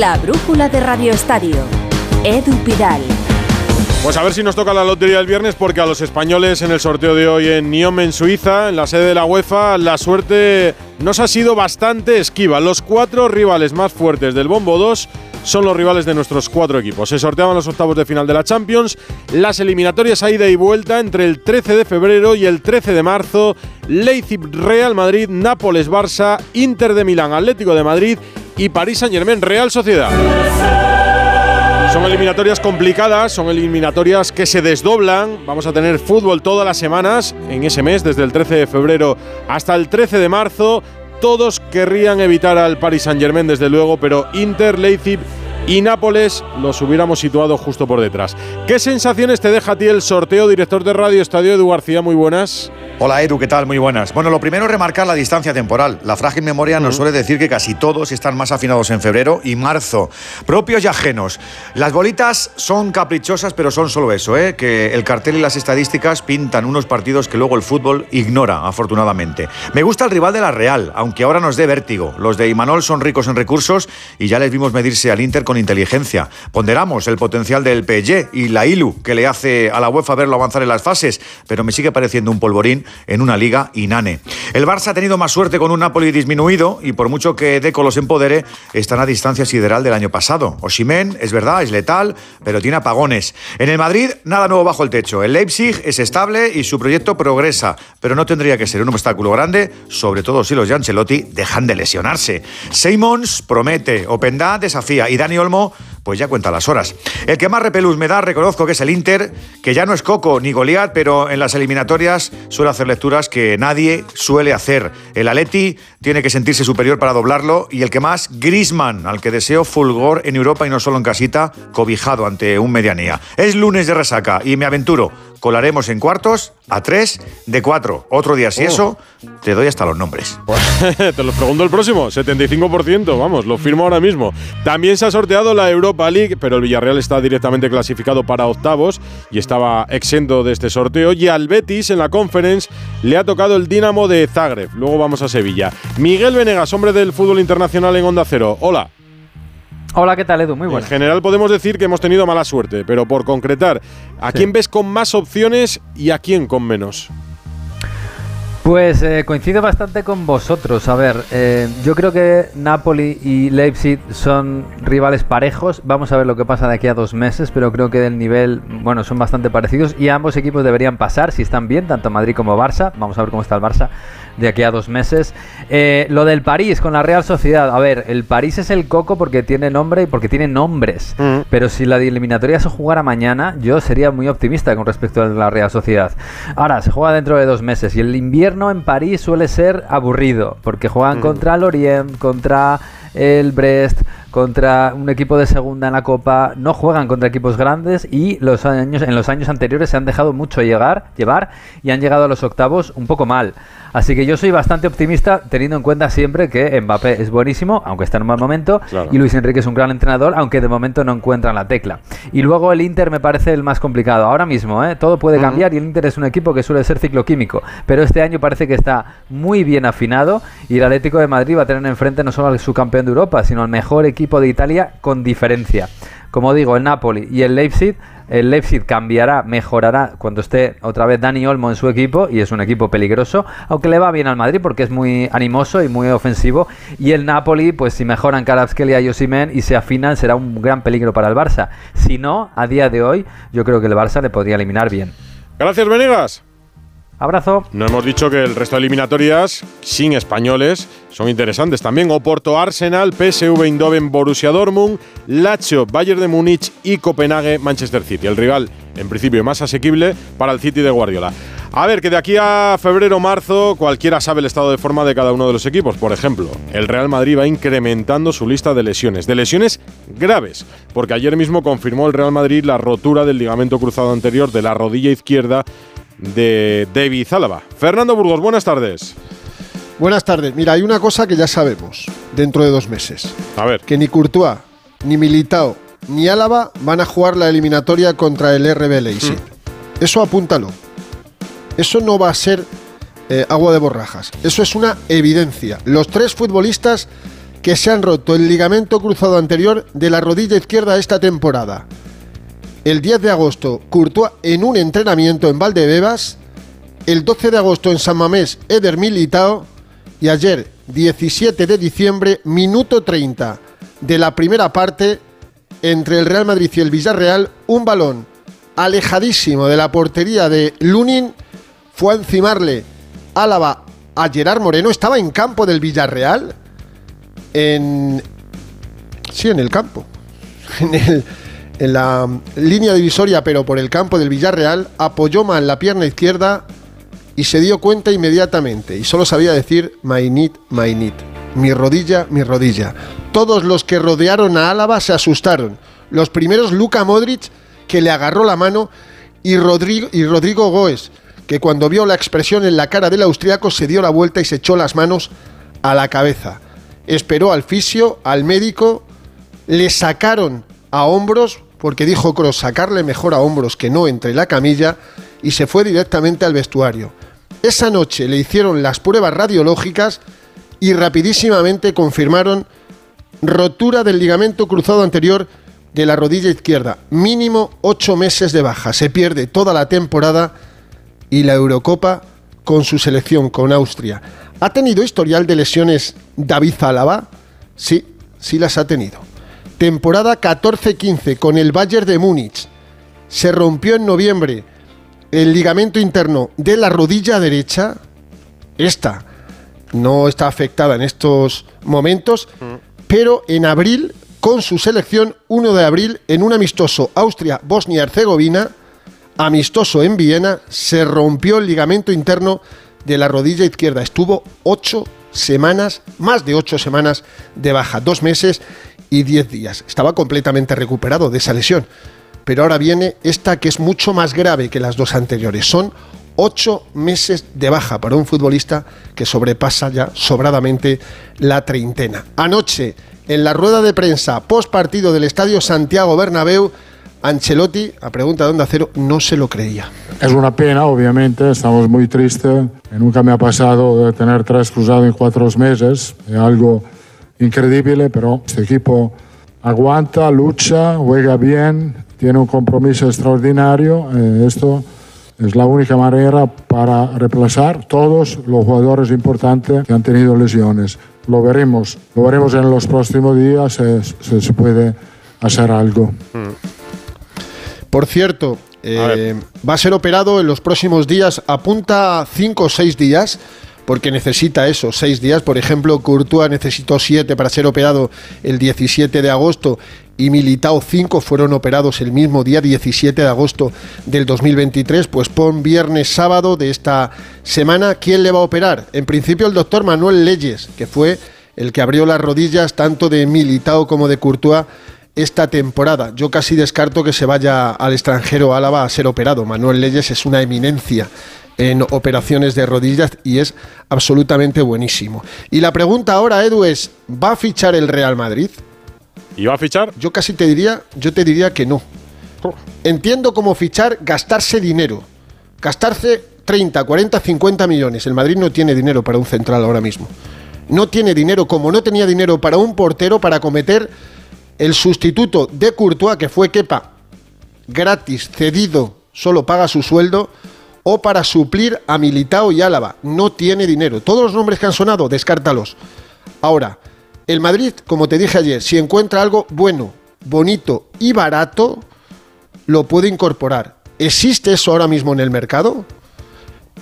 La brújula de Radio Estadio. Edu Pidal. Pues a ver si nos toca la lotería del viernes, porque a los españoles en el sorteo de hoy en Nyon, en Suiza, en la sede de la UEFA, la suerte nos ha sido bastante esquiva. Los cuatro rivales más fuertes del Bombo 2 son los rivales de nuestros cuatro equipos. Se sorteaban los octavos de final de la Champions, las eliminatorias a ida y vuelta entre el 13 de febrero y el 13 de marzo, Leipzig Real Madrid, Nápoles Barça, Inter de Milán, Atlético de Madrid y París Saint Germain Real Sociedad. Son eliminatorias complicadas, son eliminatorias que se desdoblan. Vamos a tener fútbol todas las semanas en ese mes, desde el 13 de febrero hasta el 13 de marzo. Todos querrían evitar al Paris Saint-Germain, desde luego, pero Inter, Leipzig y Nápoles los hubiéramos situado justo por detrás. ¿Qué sensaciones te deja a ti el sorteo, director de Radio Estadio Edu García? Muy buenas. Hola Edu, ¿qué tal? Muy buenas. Bueno, lo primero es remarcar la distancia temporal. La frágil memoria nos suele decir que casi todos están más afinados en febrero y marzo, propios y ajenos. Las bolitas son caprichosas, pero son solo eso, ¿eh? que el cartel y las estadísticas pintan unos partidos que luego el fútbol ignora, afortunadamente. Me gusta el rival de la Real, aunque ahora nos dé vértigo. Los de Imanol son ricos en recursos y ya les vimos medirse al Inter con inteligencia. Ponderamos el potencial del PSG y la ILU, que le hace a la UEFA verlo avanzar en las fases, pero me sigue pareciendo un polvorín en una liga inane. El Barça ha tenido más suerte con un Napoli disminuido y por mucho que Deco los empodere, están a distancia sideral del año pasado. Oshimen, es verdad, es letal, pero tiene apagones. En el Madrid, nada nuevo bajo el techo. El Leipzig es estable y su proyecto progresa, pero no tendría que ser un obstáculo grande, sobre todo si los de Ancelotti dejan de lesionarse. Simons promete, Openda desafía y Dani Olmo pues ya cuenta las horas. El que más repelús me da, reconozco que es el Inter, que ya no es Coco ni Goliat, pero en las eliminatorias suele hacer lecturas que nadie suele hacer. El Aleti tiene que sentirse superior para doblarlo y el que más, Grisman, al que deseo fulgor en Europa y no solo en casita, cobijado ante un medianía. Es lunes de resaca y me aventuro colaremos en cuartos a tres de cuatro. Otro día, si oh. eso, te doy hasta los nombres. te los pregunto el próximo, 75%, vamos, lo firmo ahora mismo. También se ha sorteado la Europa League, pero el Villarreal está directamente clasificado para octavos y estaba exento de este sorteo. Y al Betis en la Conference le ha tocado el Dinamo de Zagreb. Luego vamos a Sevilla. Miguel Venegas, hombre del fútbol internacional en Onda Cero. Hola. Hola, ¿qué tal, Edu? Muy bueno. En general podemos decir que hemos tenido mala suerte, pero por concretar, ¿a quién ves con más opciones y a quién con menos? Pues eh, coincido bastante con vosotros. A ver, eh, yo creo que Napoli y Leipzig son rivales parejos. Vamos a ver lo que pasa de aquí a dos meses, pero creo que del nivel, bueno, son bastante parecidos y ambos equipos deberían pasar si están bien, tanto Madrid como Barça. Vamos a ver cómo está el Barça de aquí a dos meses. Eh, lo del París con la Real Sociedad. A ver, el París es el coco porque tiene nombre y porque tiene nombres. Mm. Pero si la eliminatoria se jugara mañana, yo sería muy optimista con respecto a la Real Sociedad. Ahora, se juega dentro de dos meses y el invierno en París suele ser aburrido porque juegan mm. contra el Orient, contra el Brest, contra un equipo de segunda en la Copa, no juegan contra equipos grandes y los años, en los años anteriores se han dejado mucho llegar, llevar y han llegado a los octavos un poco mal. Así que yo soy bastante optimista teniendo en cuenta siempre que Mbappé es buenísimo, aunque está en un mal momento, y Luis Enrique es un gran entrenador, aunque de momento no encuentran la tecla. Y luego el Inter me parece el más complicado. Ahora mismo, ¿eh? todo puede cambiar y el Inter es un equipo que suele ser cicloquímico, pero este año parece que está muy bien afinado y el Atlético de Madrid va a tener enfrente no solo al su campeón de Europa, sino al mejor equipo equipo de Italia con diferencia. Como digo, el Napoli y el Leipzig, el Leipzig cambiará, mejorará cuando esté otra vez Dani Olmo en su equipo y es un equipo peligroso, aunque le va bien al Madrid porque es muy animoso y muy ofensivo. Y el Napoli, pues si mejoran Karabskelia y Osimen y se afinan, será un gran peligro para el Barça. Si no, a día de hoy, yo creo que el Barça le podría eliminar bien. Gracias, Venegas. Abrazo. No hemos dicho que el resto de eliminatorias sin españoles son interesantes también. Oporto Arsenal, PSV Eindhoven, Borussia Dortmund, Lazio, Bayern de Múnich y Copenhague, Manchester City. El rival, en principio, más asequible para el City de Guardiola. A ver, que de aquí a febrero marzo cualquiera sabe el estado de forma de cada uno de los equipos. Por ejemplo, el Real Madrid va incrementando su lista de lesiones, de lesiones graves, porque ayer mismo confirmó el Real Madrid la rotura del ligamento cruzado anterior de la rodilla izquierda de David Zálava. Fernando Burgos, buenas tardes. Buenas tardes. Mira, hay una cosa que ya sabemos dentro de dos meses. A ver. Que ni Courtois, ni Militao, ni Álava van a jugar la eliminatoria contra el RB Leipzig. Hmm. Eso apúntalo. Eso no va a ser eh, agua de borrajas. Eso es una evidencia. Los tres futbolistas que se han roto el ligamento cruzado anterior de la rodilla izquierda esta temporada. El 10 de agosto, Courtois en un entrenamiento en Valdebebas. El 12 de agosto en San Mamés, Eder Militao. Y ayer, 17 de diciembre, minuto 30 de la primera parte, entre el Real Madrid y el Villarreal, un balón alejadísimo de la portería de Lunin fue a encimarle Álava a Gerard Moreno. Estaba en campo del Villarreal. En. Sí, en el campo. En, el- en la línea divisoria, pero por el campo del Villarreal. Apoyó mal la pierna izquierda y se dio cuenta inmediatamente. Y solo sabía decir: my need. Mi rodilla, mi rodilla. Todos los que rodearon a Álava se asustaron. Los primeros, Luka Modric, que le agarró la mano, y Rodrigo, y Rodrigo Goes, que cuando vio la expresión en la cara del austriaco se dio la vuelta y se echó las manos a la cabeza. Esperó al fisio, al médico, le sacaron a hombros, porque dijo Cross sacarle mejor a hombros que no entre la camilla, y se fue directamente al vestuario. Esa noche le hicieron las pruebas radiológicas y rapidísimamente confirmaron rotura del ligamento cruzado anterior de la rodilla izquierda. Mínimo ocho meses de baja. Se pierde toda la temporada y la Eurocopa con su selección, con Austria. ¿Ha tenido historial de lesiones David Zálava? Sí, sí las ha tenido. Temporada 14-15 con el Bayern de Múnich. Se rompió en noviembre el ligamento interno de la rodilla derecha. Esta no está afectada en estos momentos, pero en abril, con su selección, 1 de abril, en un amistoso Austria-Bosnia-Herzegovina, amistoso en Viena, se rompió el ligamento interno de la rodilla izquierda. Estuvo ocho semanas, más de ocho semanas de baja, dos meses y diez días. Estaba completamente recuperado de esa lesión. Pero ahora viene esta que es mucho más grave que las dos anteriores. Son ocho meses de baja para un futbolista que sobrepasa ya sobradamente la treintena. Anoche, en la rueda de prensa post partido del Estadio Santiago Bernabéu, Ancelotti, a pregunta de Onda Cero, no se lo creía. Es una pena, obviamente, estamos muy tristes. Nunca me ha pasado de tener tres cruzados en cuatro meses. Es algo increíble, pero este equipo aguanta, lucha, juega bien, tiene un compromiso extraordinario. Eh, esto es la única manera para reemplazar todos los jugadores importantes que han tenido lesiones. Lo veremos, lo veremos en los próximos días eh, si se puede hacer algo. Por cierto, eh, va a ser operado en los próximos días, apunta 5 o 6 días, porque necesita eso, 6 días. Por ejemplo, Courtois necesitó 7 para ser operado el 17 de agosto y Militao 5 fueron operados el mismo día 17 de agosto del 2023. Pues pon viernes, sábado de esta semana, ¿quién le va a operar? En principio el doctor Manuel Leyes, que fue el que abrió las rodillas tanto de Militao como de Courtois esta temporada. Yo casi descarto que se vaya al extranjero Álava a ser operado. Manuel Leyes es una eminencia en operaciones de rodillas y es absolutamente buenísimo. Y la pregunta ahora, Edu, es, ¿va a fichar el Real Madrid? ¿Y va a fichar? Yo casi te diría, yo te diría que no. Entiendo cómo fichar, gastarse dinero. Gastarse 30, 40, 50 millones. El Madrid no tiene dinero para un central ahora mismo. No tiene dinero, como no tenía dinero para un portero para cometer el sustituto de Courtois, que fue Kepa, gratis, cedido, solo paga su sueldo, o para suplir a Militao y Álava. No tiene dinero. Todos los nombres que han sonado, descártalos. Ahora, el Madrid, como te dije ayer, si encuentra algo bueno, bonito y barato, lo puede incorporar. ¿Existe eso ahora mismo en el mercado?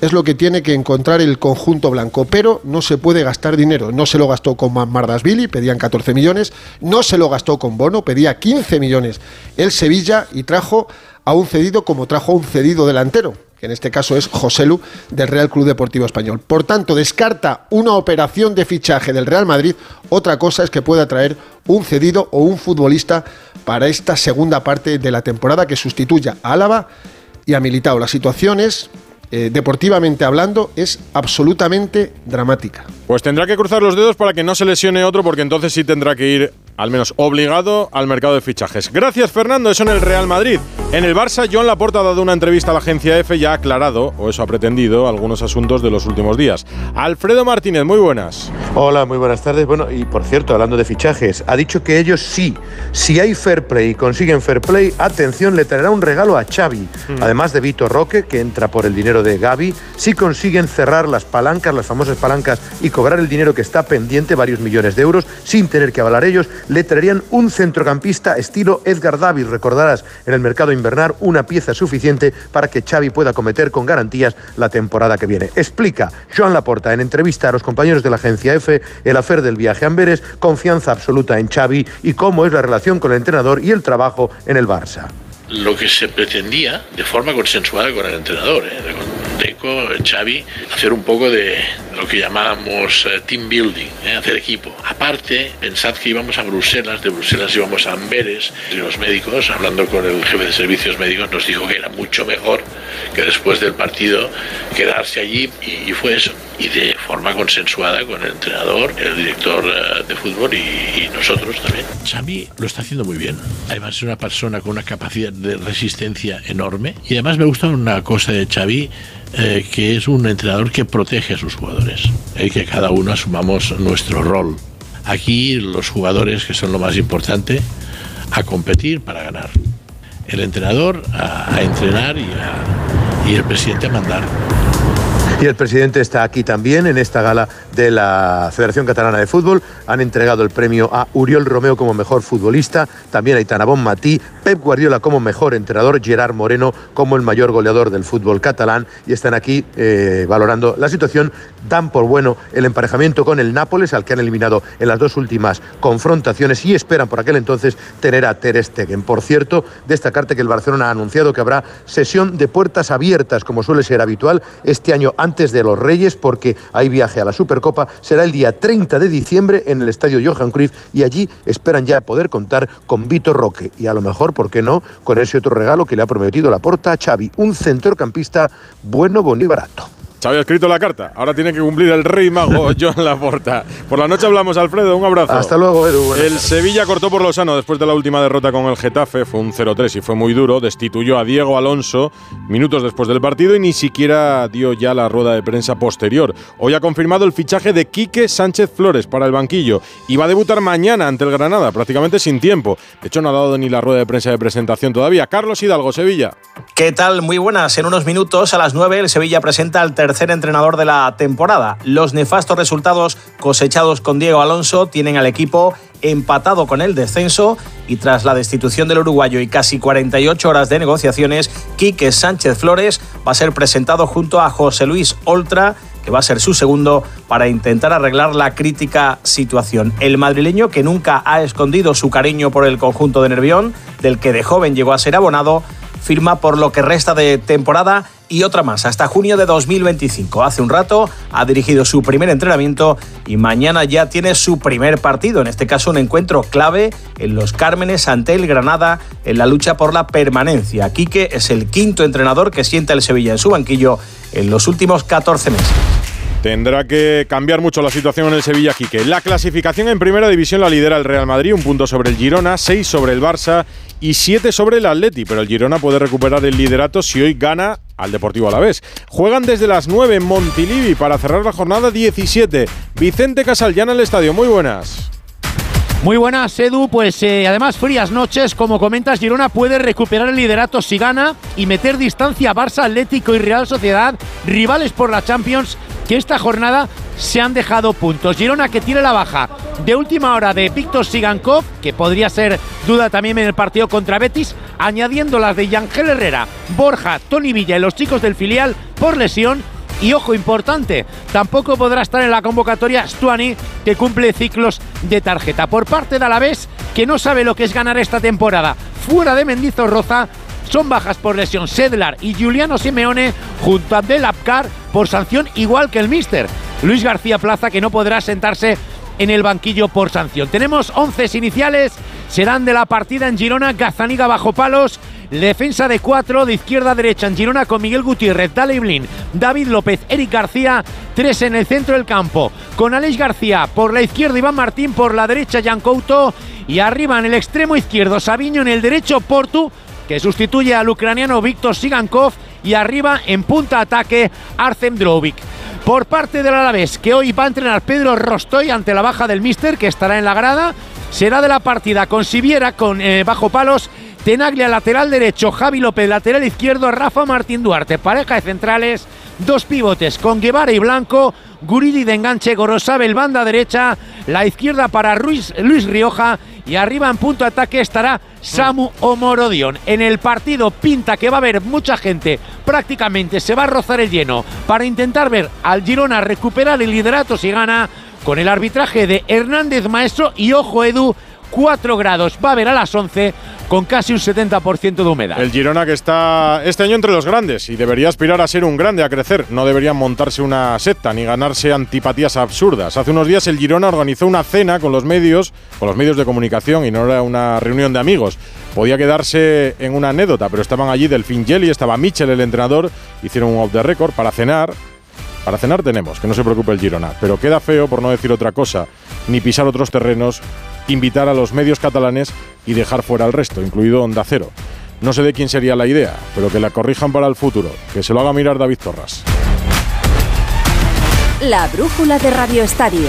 Es lo que tiene que encontrar el conjunto blanco, pero no se puede gastar dinero. No se lo gastó con Mardasvili, pedían 14 millones, no se lo gastó con Bono, pedía 15 millones el Sevilla y trajo a un cedido como trajo a un cedido delantero, que en este caso es Joselu del Real Club Deportivo Español. Por tanto, descarta una operación de fichaje del Real Madrid. Otra cosa es que pueda traer un cedido o un futbolista para esta segunda parte de la temporada que sustituya a Álava y a Militao. La situación es eh, deportivamente hablando, es absolutamente dramática. Pues tendrá que cruzar los dedos para que no se lesione otro, porque entonces sí tendrá que ir al menos obligado al mercado de fichajes. Gracias Fernando, eso en el Real Madrid. En el Barça, Joan Laporta ha dado una entrevista a la agencia EFE y ha aclarado, o eso ha pretendido, algunos asuntos de los últimos días. Alfredo Martínez, muy buenas. Hola, muy buenas tardes. Bueno, y por cierto, hablando de fichajes, ha dicho que ellos sí, si hay fair play y consiguen fair play, atención, le traerá un regalo a Xavi, mm. además de Vito Roque, que entra por el dinero de Gaby, si consiguen cerrar las palancas, las famosas palancas, y cobrar el dinero que está pendiente, varios millones de euros, sin tener que avalar ellos, le traerían un centrocampista estilo Edgar David, recordarás, en el mercado invernar una pieza suficiente para que Xavi pueda cometer con garantías la temporada que viene. Explica Joan Laporta en entrevista a los compañeros de la agencia F el afer del viaje a Amberes, confianza absoluta en Xavi y cómo es la relación con el entrenador y el trabajo en el Barça lo que se pretendía de forma consensuada con el entrenador, ¿eh? Con Deco, Xavi, hacer un poco de lo que llamábamos eh, team building, ¿eh? hacer equipo. Aparte, pensad que íbamos a Bruselas, de Bruselas íbamos a Amberes, y los médicos, hablando con el jefe de servicios médicos, nos dijo que era mucho mejor que después del partido quedarse allí y, fue eso. Y de forma consensuada con el entrenador, el director de fútbol y, y nosotros también. Xavi lo está haciendo muy bien. Además es una persona con una capacidad de resistencia enorme. Y además me gusta una cosa de Xavi, eh, que es un entrenador que protege a sus jugadores, y eh, que cada uno asumamos nuestro rol. Aquí los jugadores, que son lo más importante, a competir para ganar. El entrenador a, entrenar y, y el presidente a mandar. Y el presidente está aquí también en esta gala de la Federación Catalana de Fútbol. Han entregado el premio a Uriol Romeo como mejor futbolista, también a Itana Matí, Pep Guardiola como mejor entrenador, Gerard Moreno como el mayor goleador del fútbol catalán y están aquí eh, valorando la situación. Dan por bueno el emparejamiento con el Nápoles, al que han eliminado en las dos últimas confrontaciones y esperan por aquel entonces tener a Ter Stegen. Por cierto, destacarte que el Barcelona ha anunciado que habrá sesión de puertas abiertas, como suele ser habitual, este año antes de los Reyes, porque hay viaje a la Supercopa. Será el día 30 de diciembre en el estadio Johan Cruyff y allí esperan ya poder contar con Vito Roque y a lo mejor, ¿por qué no?, con ese otro regalo que le ha prometido la porta a Xavi, un centrocampista bueno, bonito y barato. Se había escrito la carta. Ahora tiene que cumplir el rey mago John Laporta. Por la noche hablamos, Alfredo. Un abrazo. Hasta luego, Edu. El Sevilla cortó por lo sano después de la última derrota con el Getafe. Fue un 0-3 y fue muy duro. Destituyó a Diego Alonso minutos después del partido y ni siquiera dio ya la rueda de prensa posterior. Hoy ha confirmado el fichaje de Quique Sánchez Flores para el banquillo y va a debutar mañana ante el Granada, prácticamente sin tiempo. De hecho, no ha dado ni la rueda de prensa de presentación todavía. Carlos Hidalgo, Sevilla. ¿Qué tal? Muy buenas. En unos minutos, a las 9, el Sevilla presenta al tercer entrenador de la temporada. Los nefastos resultados cosechados con Diego Alonso tienen al equipo empatado con el descenso y tras la destitución del uruguayo y casi 48 horas de negociaciones, Quique Sánchez Flores va a ser presentado junto a José Luis Oltra que va a ser su segundo para intentar arreglar la crítica situación. El madrileño, que nunca ha escondido su cariño por el conjunto de Nervión, del que de joven llegó a ser abonado, firma por lo que resta de temporada y otra más hasta junio de 2025. Hace un rato ha dirigido su primer entrenamiento y mañana ya tiene su primer partido, en este caso un encuentro clave en los Cármenes ante el Granada en la lucha por la permanencia. Quique es el quinto entrenador que sienta el Sevilla en su banquillo en los últimos 14 meses. Tendrá que cambiar mucho la situación en el Sevilla, Quique. La clasificación en primera división la lidera el Real Madrid, un punto sobre el Girona, seis sobre el Barça y siete sobre el Atleti, pero el Girona puede recuperar el liderato si hoy gana al Deportivo Alavés. Juegan desde las 9 en Montilivi para cerrar la jornada 17. Vicente Casal, ya en el estadio. Muy buenas. Muy buenas, Edu. Pues eh, además, frías noches. Como comentas, Girona puede recuperar el liderato si gana y meter distancia a Barça, Atlético y Real Sociedad, rivales por la Champions que esta jornada se han dejado puntos. Girona que tiene la baja de última hora de Víctor Sigankov, que podría ser duda también en el partido contra Betis, añadiendo las de Yangel Herrera, Borja, Tony Villa y los chicos del filial por lesión. Y ojo importante, tampoco podrá estar en la convocatoria Stuani, que cumple ciclos de tarjeta. Por parte de Alavés, que no sabe lo que es ganar esta temporada, fuera de Mendizorroza, son bajas por lesión Sedlar y Juliano Simeone junto a Abdel Abkar por sanción igual que el Mister. Luis García Plaza que no podrá sentarse en el banquillo por sanción. Tenemos 11 iniciales, serán de la partida en Girona, Gazaniga bajo palos, defensa de cuatro, de izquierda a derecha en Girona con Miguel Gutiérrez, Dale Blin, David López, Eric García, tres en el centro del campo, con Aleix García por la izquierda, Iván Martín por la derecha, Jan Couto Y arriba en el extremo izquierdo Sabiño, en el derecho Portu, que sustituye al ucraniano Víctor Sigankov. Y arriba en punta ataque Arcem Drovic. Por parte del Alavés, que hoy va a entrenar Pedro Rostoy ante la baja del Mister, que estará en la grada. Será de la partida con Siviera, con eh, bajo palos Tenaglia lateral derecho, Javi López lateral izquierdo, Rafa Martín Duarte, pareja de centrales, dos pivotes con Guevara y Blanco, Guridi de enganche, Gorosabel banda derecha, la izquierda para Luis Rioja y arriba en punto de ataque estará Samu Omorodion. En el partido pinta que va a haber mucha gente, prácticamente se va a rozar el lleno para intentar ver al Girona recuperar el liderato si gana con el arbitraje de Hernández Maestro y ojo Edu 4 grados. Va a haber a las 11 con casi un 70% de humedad. El Girona que está este año entre los grandes y debería aspirar a ser un grande, a crecer. No deberían montarse una secta ni ganarse antipatías absurdas. Hace unos días el Girona organizó una cena con los medios, con los medios de comunicación y no era una reunión de amigos. Podía quedarse en una anécdota, pero estaban allí Delfín Jelly, estaba Michel, el entrenador, hicieron un off the record para cenar. Para cenar tenemos, que no se preocupe el Girona, pero queda feo, por no decir otra cosa, ni pisar otros terrenos invitar a los medios catalanes y dejar fuera al resto, incluido Onda Cero. No sé de quién sería la idea, pero que la corrijan para el futuro, que se lo haga mirar David Torras. La brújula de Radio Estadio.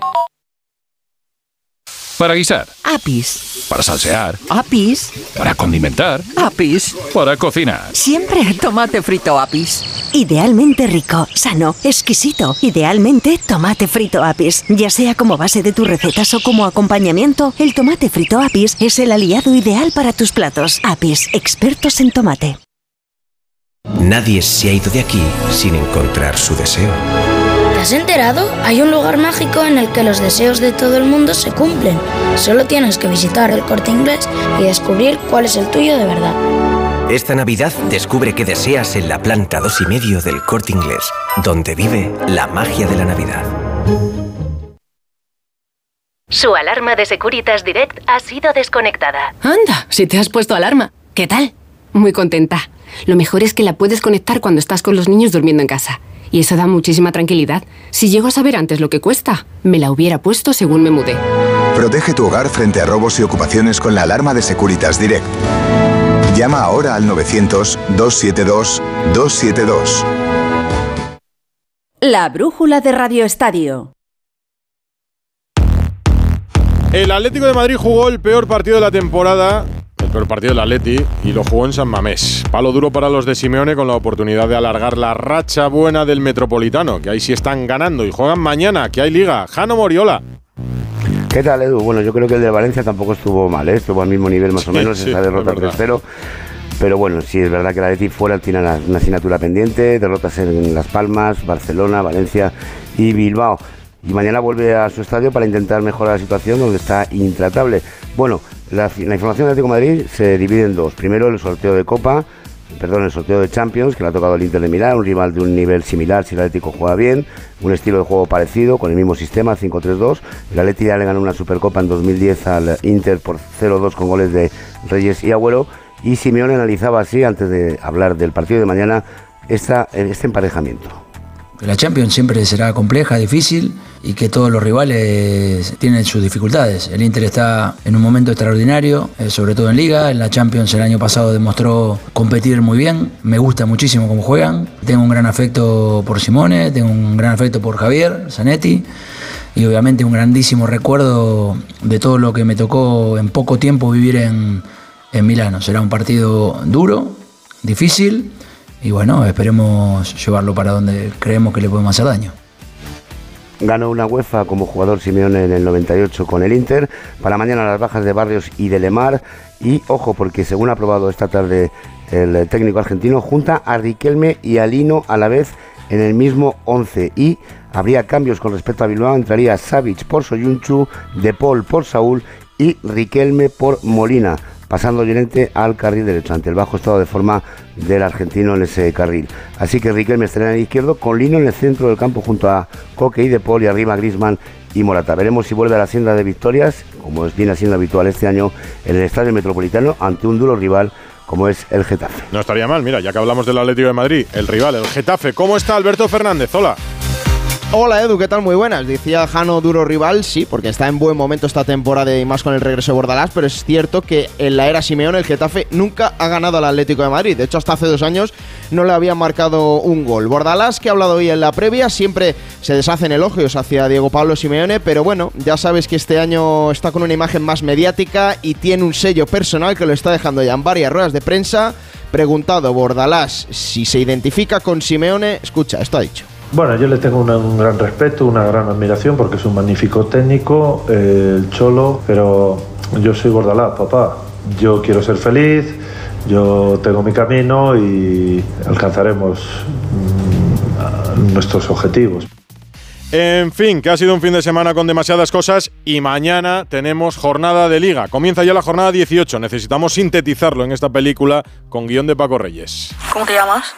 Para guisar. Apis. Para salsear. Apis. Para condimentar. Apis. Para cocinar. Siempre tomate frito Apis. Idealmente rico, sano, exquisito. Idealmente tomate frito Apis. Ya sea como base de tus recetas o como acompañamiento, el tomate frito Apis es el aliado ideal para tus platos. Apis, expertos en tomate. Nadie se ha ido de aquí sin encontrar su deseo. ¿Te has enterado? Hay un lugar mágico en el que los deseos de todo el mundo se cumplen. Solo tienes que visitar el corte inglés y descubrir cuál es el tuyo de verdad. Esta Navidad descubre qué deseas en la planta 2 y medio del corte inglés, donde vive la magia de la Navidad. Su alarma de Securitas Direct ha sido desconectada. Anda, si te has puesto alarma. ¿Qué tal? Muy contenta. Lo mejor es que la puedes conectar cuando estás con los niños durmiendo en casa. Y eso da muchísima tranquilidad. Si llego a saber antes lo que cuesta, me la hubiera puesto según me mudé. Protege tu hogar frente a robos y ocupaciones con la alarma de Securitas Direct. Llama ahora al 900-272-272. La brújula de Radio Estadio. El Atlético de Madrid jugó el peor partido de la temporada, el peor partido del Atleti, y lo jugó en San Mamés. Palo duro para los de Simeone con la oportunidad de alargar la racha buena del Metropolitano, que ahí sí están ganando y juegan mañana, que hay liga. Jano Moriola. ¿Qué tal, Edu? Bueno, yo creo que el de Valencia tampoco estuvo mal, ¿eh? estuvo al mismo nivel más o menos, sí, esa derrota es verdad. 3-0. Pero bueno, sí es verdad que la Atleti fuera tiene una asignatura pendiente, derrotas en Las Palmas, Barcelona, Valencia y Bilbao. Y mañana vuelve a su estadio para intentar mejorar la situación donde está intratable. Bueno, la, la información de Atlético Madrid se divide en dos. Primero el sorteo de Copa, perdón, el sorteo de Champions, que le ha tocado al Inter de Milán, un rival de un nivel similar si el Atlético juega bien, un estilo de juego parecido, con el mismo sistema, 5-3-2. El Atlético ya le ganó una Supercopa en 2010 al Inter por 0-2 con goles de Reyes y Agüero. Y Simeone analizaba así, antes de hablar del partido de mañana, esta, este emparejamiento. La Champions siempre será compleja, difícil y que todos los rivales tienen sus dificultades. El Inter está en un momento extraordinario, eh, sobre todo en Liga. En la Champions el año pasado demostró competir muy bien. Me gusta muchísimo cómo juegan. Tengo un gran afecto por Simone, tengo un gran afecto por Javier Zanetti y obviamente un grandísimo recuerdo de todo lo que me tocó en poco tiempo vivir en, en Milano. Será un partido duro, difícil y bueno, esperemos llevarlo para donde creemos que le podemos hacer daño. ganó una UEFA como jugador Simeone en el 98 con el Inter. Para mañana las bajas de Barrios y de Lemar. Y ojo, porque según ha aprobado esta tarde el técnico argentino, junta a Riquelme y a Lino a la vez en el mismo 11 y habría cambios con respecto a Bilbao, entraría Savic por Soyunchu, De Paul por Saúl y Riquelme por Molina, pasando Llorente al carril derecho ante el bajo estado de forma del argentino en ese carril. Así que Riquelme estará en el izquierdo con Lino en el centro del campo junto a Coque y De y arriba Grisman y Morata. Veremos si vuelve a la senda de victorias, como viene siendo habitual este año en el Estadio Metropolitano ante un duro rival como es el Getafe. No estaría mal, mira, ya que hablamos del Atlético de Madrid, el rival, el Getafe. ¿Cómo está Alberto Fernández? Hola. Hola Edu, ¿qué tal? Muy buenas. Decía Jano duro rival, sí, porque está en buen momento esta temporada y más con el regreso de Bordalás, pero es cierto que en la era Simeone el Getafe nunca ha ganado al Atlético de Madrid. De hecho, hasta hace dos años no le había marcado un gol. Bordalás, que ha hablado hoy en la previa, siempre se deshacen elogios hacia Diego Pablo Simeone, pero bueno, ya sabes que este año está con una imagen más mediática y tiene un sello personal que lo está dejando ya en varias ruedas de prensa. Preguntado Bordalás si se identifica con Simeone, escucha, esto ha dicho. Bueno, yo le tengo un gran respeto, una gran admiración porque es un magnífico técnico, eh, el Cholo, pero yo soy Bordalás, papá. Yo quiero ser feliz, yo tengo mi camino y alcanzaremos mm, a- nuestros objetivos. En fin, que ha sido un fin de semana con demasiadas cosas y mañana tenemos jornada de liga. Comienza ya la jornada 18. Necesitamos sintetizarlo en esta película con guion de Paco Reyes. ¿Cómo te llamas?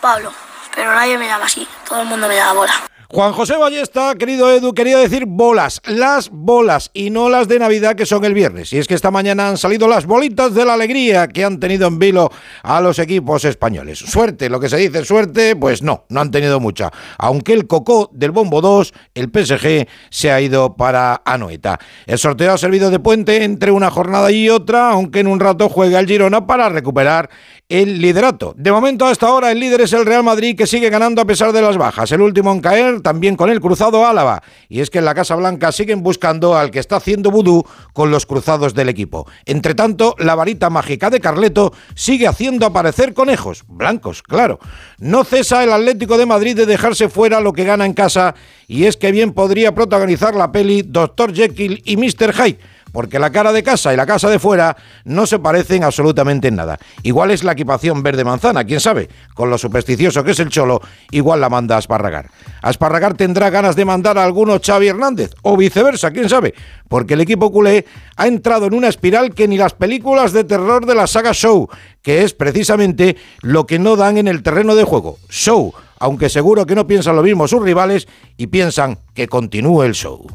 Pablo. Pero nadie me llama así. Todo el mundo me llama bola. Juan José Ballesta, querido Edu, quería decir bolas, las bolas y no las de Navidad que son el viernes. Y es que esta mañana han salido las bolitas de la alegría que han tenido en vilo a los equipos españoles. Suerte, lo que se dice suerte, pues no, no han tenido mucha. Aunque el cocó del bombo 2, el PSG, se ha ido para Anoeta. El sorteo ha servido de puente entre una jornada y otra, aunque en un rato juega el Girona para recuperar el liderato. De momento, hasta ahora, el líder es el Real Madrid, que sigue ganando a pesar de las bajas. El último en caer, también con el cruzado Álava. Y es que en la Casa Blanca siguen buscando al que está haciendo vudú con los cruzados del equipo. Entre tanto, la varita mágica de Carleto sigue haciendo aparecer conejos. Blancos, claro. No cesa el Atlético de Madrid de dejarse fuera lo que gana en casa. Y es que bien podría protagonizar la peli Dr. Jekyll y Mr. Hyde porque la cara de casa y la casa de fuera no se parecen absolutamente en nada. Igual es la equipación verde manzana, quién sabe, con lo supersticioso que es el cholo, igual la manda a Esparragar. A Esparragar tendrá ganas de mandar a alguno Xavi Hernández, o viceversa, quién sabe, porque el equipo culé ha entrado en una espiral que ni las películas de terror de la saga Show, que es precisamente lo que no dan en el terreno de juego. Show, aunque seguro que no piensan lo mismo sus rivales y piensan que continúe el show.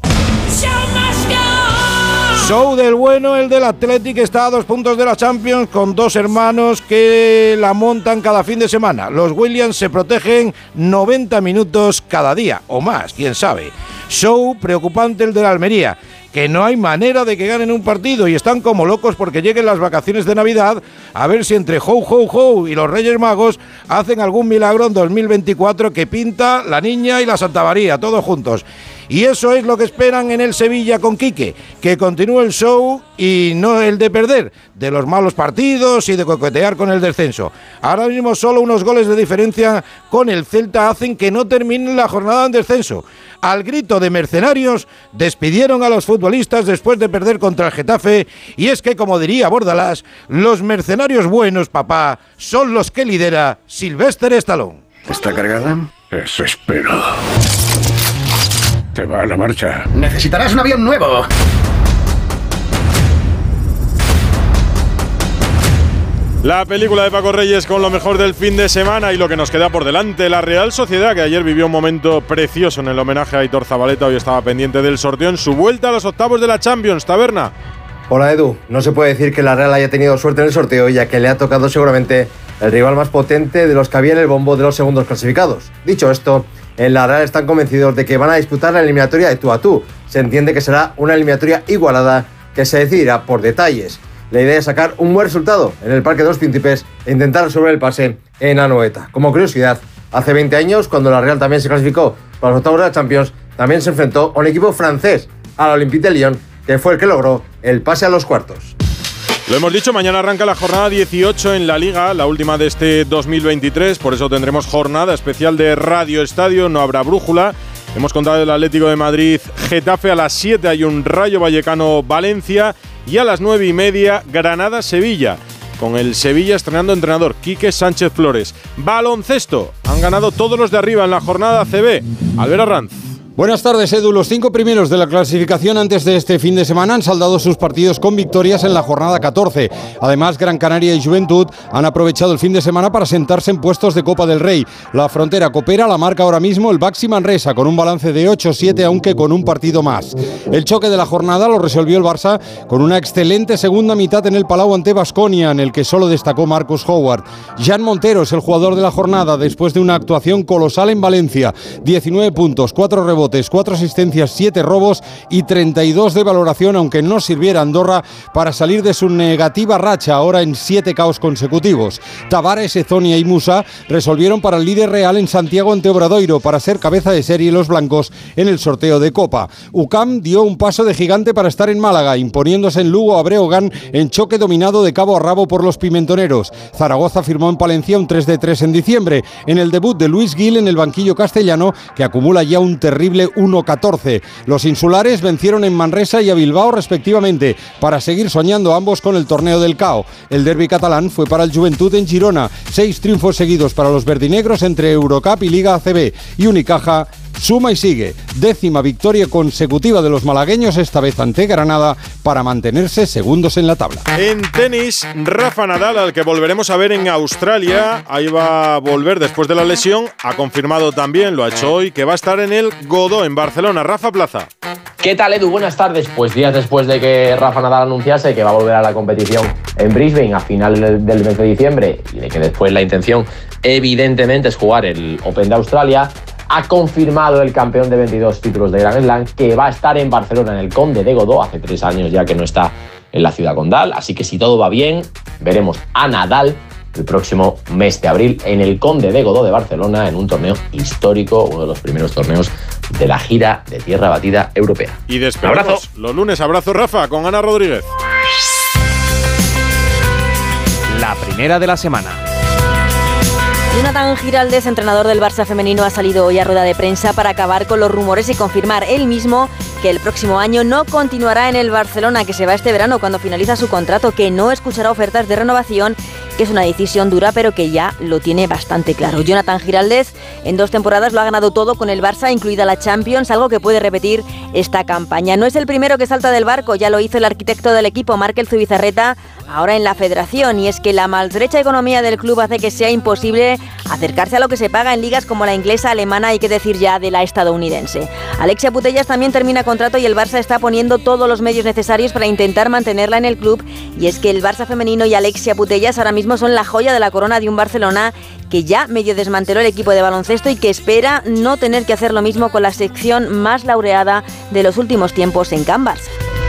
Show del bueno, el del Athletic está a dos puntos de la Champions con dos hermanos que la montan cada fin de semana. Los Williams se protegen 90 minutos cada día o más, quién sabe. Show preocupante el de la Almería, que no hay manera de que ganen un partido y están como locos porque lleguen las vacaciones de Navidad a ver si entre Ho Ho Ho y los Reyes Magos hacen algún milagro en 2024 que pinta la niña y la Santa María, todos juntos. Y eso es lo que esperan en el Sevilla con Quique, que continúe el show y no el de perder, de los malos partidos y de coquetear con el descenso. Ahora mismo solo unos goles de diferencia con el Celta hacen que no termine la jornada en descenso. Al grito de mercenarios, despidieron a los futbolistas después de perder contra el Getafe y es que, como diría Bordalás, los mercenarios buenos, papá, son los que lidera Sylvester Stallone. ¿Está cargada? Eso espero. Te va a la marcha. Necesitarás un avión nuevo. La película de Paco Reyes con lo mejor del fin de semana y lo que nos queda por delante. La Real Sociedad, que ayer vivió un momento precioso en el homenaje a Aitor Zabaleta, hoy estaba pendiente del sorteo en su vuelta a los octavos de la Champions. Taberna. Hola Edu, no se puede decir que la Real haya tenido suerte en el sorteo ya que le ha tocado seguramente el rival más potente de los que había en el bombo de los segundos clasificados. Dicho esto, en la Real están convencidos de que van a disputar la eliminatoria de tú a tú. Se entiende que será una eliminatoria igualada que se decidirá por detalles. La idea es sacar un buen resultado en el Parque de los Príncipes e intentar resolver el pase en Anoeta. Como curiosidad, hace 20 años, cuando la Real también se clasificó para los octavos de la Champions, también se enfrentó a un equipo francés, al Olympique de Lyon, que fue el que logró el pase a los cuartos. Lo hemos dicho, mañana arranca la jornada 18 en la Liga, la última de este 2023, por eso tendremos jornada especial de Radio Estadio, no habrá brújula Hemos contado el Atlético de Madrid, Getafe a las 7 hay un Rayo Vallecano Valencia y a las 9 y media Granada-Sevilla. Con el Sevilla estrenando entrenador, Quique Sánchez Flores. Baloncesto. Han ganado todos los de arriba en la jornada CB. Albert Arranz. Buenas tardes, Edu. Los cinco primeros de la clasificación antes de este fin de semana han saldado sus partidos con victorias en la jornada 14. Además, Gran Canaria y Juventud han aprovechado el fin de semana para sentarse en puestos de Copa del Rey. La frontera coopera, la marca ahora mismo el Baxi Manresa con un balance de 8-7, aunque con un partido más. El choque de la jornada lo resolvió el Barça con una excelente segunda mitad en el Palau ante Basconia, en el que solo destacó Marcus Howard. Jan Montero es el jugador de la jornada después de una actuación colosal en Valencia. 19 puntos, 4 rebotes 4 asistencias, 7 robos y 32 de valoración, aunque no sirviera Andorra para salir de su negativa racha ahora en 7 caos consecutivos. Tavares, Ezonia y Musa resolvieron para el líder real en Santiago ante Obradoiro para ser cabeza de serie los blancos en el sorteo de Copa. UCAM dio un paso de gigante para estar en Málaga, imponiéndose en Lugo a Breogán en choque dominado de cabo a rabo por los pimentoneros. Zaragoza firmó en Palencia un 3 de 3 en diciembre, en el debut de Luis Gil en el banquillo castellano, que acumula ya un terrible 1-14. Los insulares vencieron en Manresa y a Bilbao respectivamente para seguir soñando ambos con el torneo del CAO. El derby catalán fue para el Juventud en Girona. Seis triunfos seguidos para los verdinegros entre Eurocup y Liga ACB. Y Unicaja Suma y sigue. Décima victoria consecutiva de los malagueños, esta vez ante Granada, para mantenerse segundos en la tabla. En tenis, Rafa Nadal, al que volveremos a ver en Australia, ahí va a volver después de la lesión, ha confirmado también, lo ha hecho hoy, que va a estar en el Godó, en Barcelona. Rafa Plaza. ¿Qué tal, Edu? Buenas tardes. Pues días después de que Rafa Nadal anunciase que va a volver a la competición en Brisbane a final del mes de diciembre y de que después la intención, evidentemente, es jugar el Open de Australia, ha confirmado el campeón de 22 títulos de Grand Slam que va a estar en Barcelona, en el Conde de Godó, hace tres años ya que no está en la ciudad condal. Así que si todo va bien, veremos a Nadal el próximo mes de abril en el Conde de Godó de Barcelona en un torneo histórico, uno de los primeros torneos de la gira de tierra batida europea. Y abrazo. los lunes. Abrazo, Rafa, con Ana Rodríguez. La primera de la semana. Jonathan Giraldes, entrenador del Barça femenino, ha salido hoy a rueda de prensa para acabar con los rumores y confirmar él mismo que el próximo año no continuará en el Barcelona, que se va este verano cuando finaliza su contrato, que no escuchará ofertas de renovación, que es una decisión dura, pero que ya lo tiene bastante claro. Jonathan Giraldes en dos temporadas lo ha ganado todo con el Barça, incluida la Champions, algo que puede repetir esta campaña. No es el primero que salta del barco, ya lo hizo el arquitecto del equipo, Markel Zubizarreta, ahora en la federación, y es que la maltrecha economía del club hace que sea imposible acercarse a lo que se paga en ligas como la inglesa, alemana y que decir ya de la estadounidense. Alexia Putellas también termina contrato y el Barça está poniendo todos los medios necesarios para intentar mantenerla en el club, y es que el Barça femenino y Alexia Putellas ahora mismo son la joya de la corona de un Barcelona que ya medio desmanteló el equipo de baloncesto y que espera no tener que hacer lo mismo con la sección más laureada de los últimos tiempos en Canvas.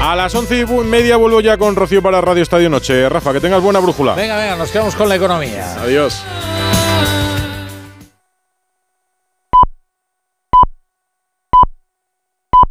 A las once y media vuelvo ya con Rocío para Radio Estadio Noche. Rafa, que tengas buena brújula. Venga, venga, nos quedamos con la economía. Adiós.